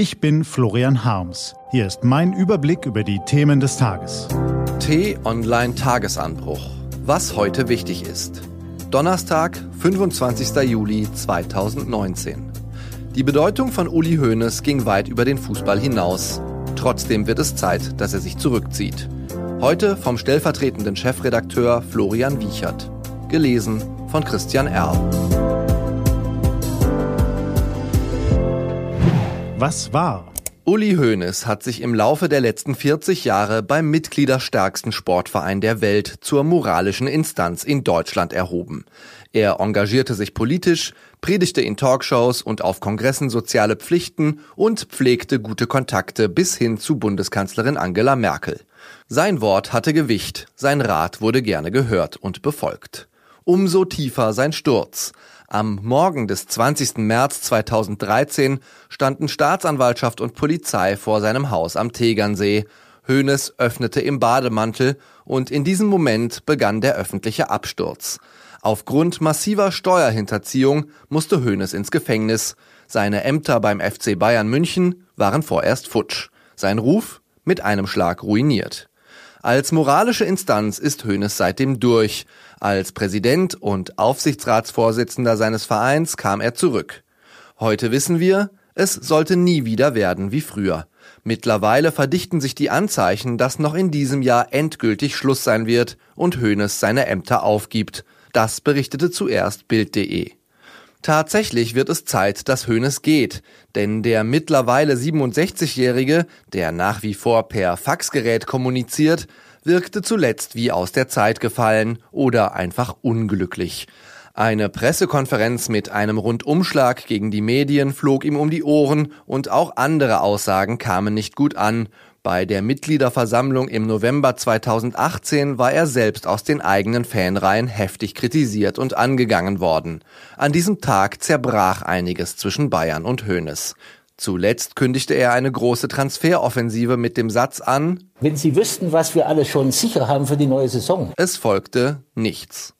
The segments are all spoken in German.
Ich bin Florian Harms. Hier ist mein Überblick über die Themen des Tages. T-Online Tagesanbruch. Was heute wichtig ist. Donnerstag, 25. Juli 2019. Die Bedeutung von Uli Hoeneß ging weit über den Fußball hinaus. Trotzdem wird es Zeit, dass er sich zurückzieht. Heute vom stellvertretenden Chefredakteur Florian Wiechert. Gelesen von Christian Erl. Was war? Uli Hoeneß hat sich im Laufe der letzten 40 Jahre beim mitgliederstärksten Sportverein der Welt zur moralischen Instanz in Deutschland erhoben. Er engagierte sich politisch, predigte in Talkshows und auf Kongressen soziale Pflichten und pflegte gute Kontakte bis hin zu Bundeskanzlerin Angela Merkel. Sein Wort hatte Gewicht, sein Rat wurde gerne gehört und befolgt. Umso tiefer sein Sturz. Am Morgen des 20. März 2013 standen Staatsanwaltschaft und Polizei vor seinem Haus am Tegernsee. Hoeneß öffnete im Bademantel und in diesem Moment begann der öffentliche Absturz. Aufgrund massiver Steuerhinterziehung musste Hoeneß ins Gefängnis. Seine Ämter beim FC Bayern München waren vorerst futsch. Sein Ruf mit einem Schlag ruiniert. Als moralische Instanz ist Hoeneß seitdem durch. Als Präsident und Aufsichtsratsvorsitzender seines Vereins kam er zurück. Heute wissen wir, es sollte nie wieder werden wie früher. Mittlerweile verdichten sich die Anzeichen, dass noch in diesem Jahr endgültig Schluss sein wird und Hoeneß seine Ämter aufgibt. Das berichtete zuerst Bild.de. Tatsächlich wird es Zeit, dass Hoeneß geht, denn der mittlerweile 67-Jährige, der nach wie vor per Faxgerät kommuniziert, wirkte zuletzt wie aus der Zeit gefallen oder einfach unglücklich. Eine Pressekonferenz mit einem Rundumschlag gegen die Medien flog ihm um die Ohren und auch andere Aussagen kamen nicht gut an, bei der Mitgliederversammlung im November 2018 war er selbst aus den eigenen Fanreihen heftig kritisiert und angegangen worden. An diesem Tag zerbrach einiges zwischen Bayern und Hoeneß. Zuletzt kündigte er eine große Transferoffensive mit dem Satz an, Wenn Sie wüssten, was wir alle schon sicher haben für die neue Saison. Es folgte nichts.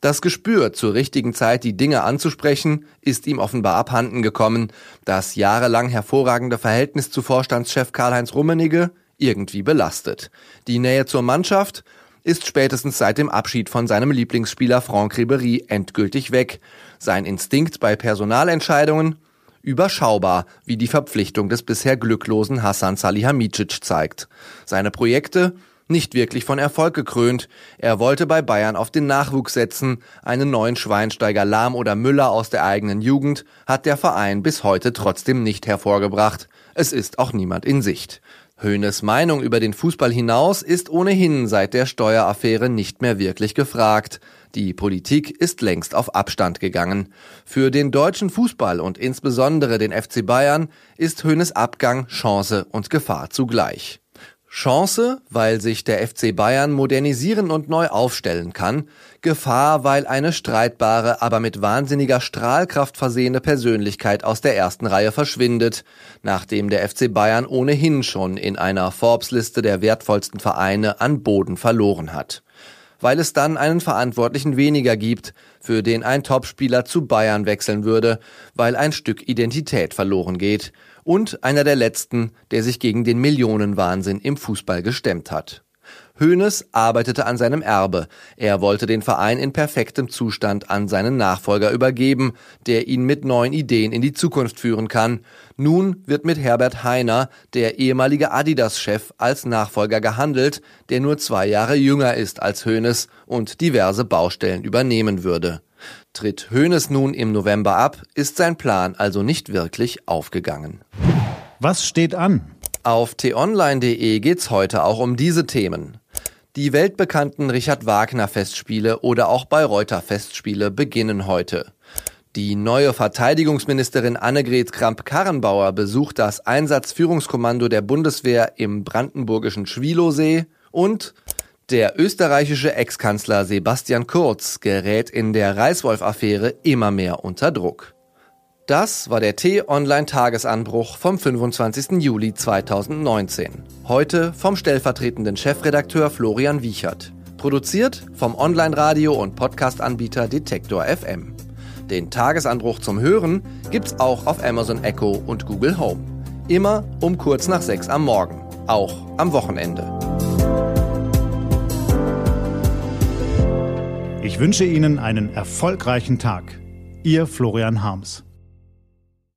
Das Gespür, zur richtigen Zeit die Dinge anzusprechen, ist ihm offenbar abhanden gekommen. Das jahrelang hervorragende Verhältnis zu Vorstandschef Karl-Heinz Rummenigge irgendwie belastet. Die Nähe zur Mannschaft ist spätestens seit dem Abschied von seinem Lieblingsspieler Franck Ribéry endgültig weg. Sein Instinkt bei Personalentscheidungen überschaubar, wie die Verpflichtung des bisher glücklosen Hassan Salihamidzic zeigt. Seine Projekte nicht wirklich von Erfolg gekrönt. Er wollte bei Bayern auf den Nachwuchs setzen. Einen neuen Schweinsteiger Lahm oder Müller aus der eigenen Jugend hat der Verein bis heute trotzdem nicht hervorgebracht. Es ist auch niemand in Sicht. Höhnes Meinung über den Fußball hinaus ist ohnehin seit der Steueraffäre nicht mehr wirklich gefragt. Die Politik ist längst auf Abstand gegangen. Für den deutschen Fußball und insbesondere den FC Bayern ist Höhnes Abgang Chance und Gefahr zugleich. Chance, weil sich der FC Bayern modernisieren und neu aufstellen kann. Gefahr, weil eine streitbare, aber mit wahnsinniger Strahlkraft versehene Persönlichkeit aus der ersten Reihe verschwindet, nachdem der FC Bayern ohnehin schon in einer Forbes-Liste der wertvollsten Vereine an Boden verloren hat. Weil es dann einen Verantwortlichen weniger gibt, für den ein Topspieler zu Bayern wechseln würde, weil ein Stück Identität verloren geht – und einer der letzten, der sich gegen den Millionenwahnsinn im Fußball gestemmt hat. Hoeneß arbeitete an seinem Erbe. Er wollte den Verein in perfektem Zustand an seinen Nachfolger übergeben, der ihn mit neuen Ideen in die Zukunft führen kann. Nun wird mit Herbert Heiner, der ehemalige Adidas-Chef, als Nachfolger gehandelt, der nur zwei Jahre jünger ist als Hoeneß und diverse Baustellen übernehmen würde. Tritt Hoeneß nun im November ab, ist sein Plan also nicht wirklich aufgegangen. Was steht an? Auf t-online.de geht's heute auch um diese Themen. Die weltbekannten Richard Wagner Festspiele oder auch Bayreuther Festspiele beginnen heute. Die neue Verteidigungsministerin Annegret Kramp-Karrenbauer besucht das Einsatzführungskommando der Bundeswehr im brandenburgischen Schwilosee und der österreichische Ex-Kanzler Sebastian Kurz gerät in der Reißwolf-Affäre immer mehr unter Druck. Das war der T-Online-Tagesanbruch vom 25. Juli 2019. Heute vom stellvertretenden Chefredakteur Florian Wiechert. Produziert vom Online-Radio- und Podcast-Anbieter Detektor FM. Den Tagesanbruch zum Hören gibt's auch auf Amazon Echo und Google Home. Immer um kurz nach sechs am Morgen. Auch am Wochenende. Ich wünsche Ihnen einen erfolgreichen Tag. Ihr Florian Harms.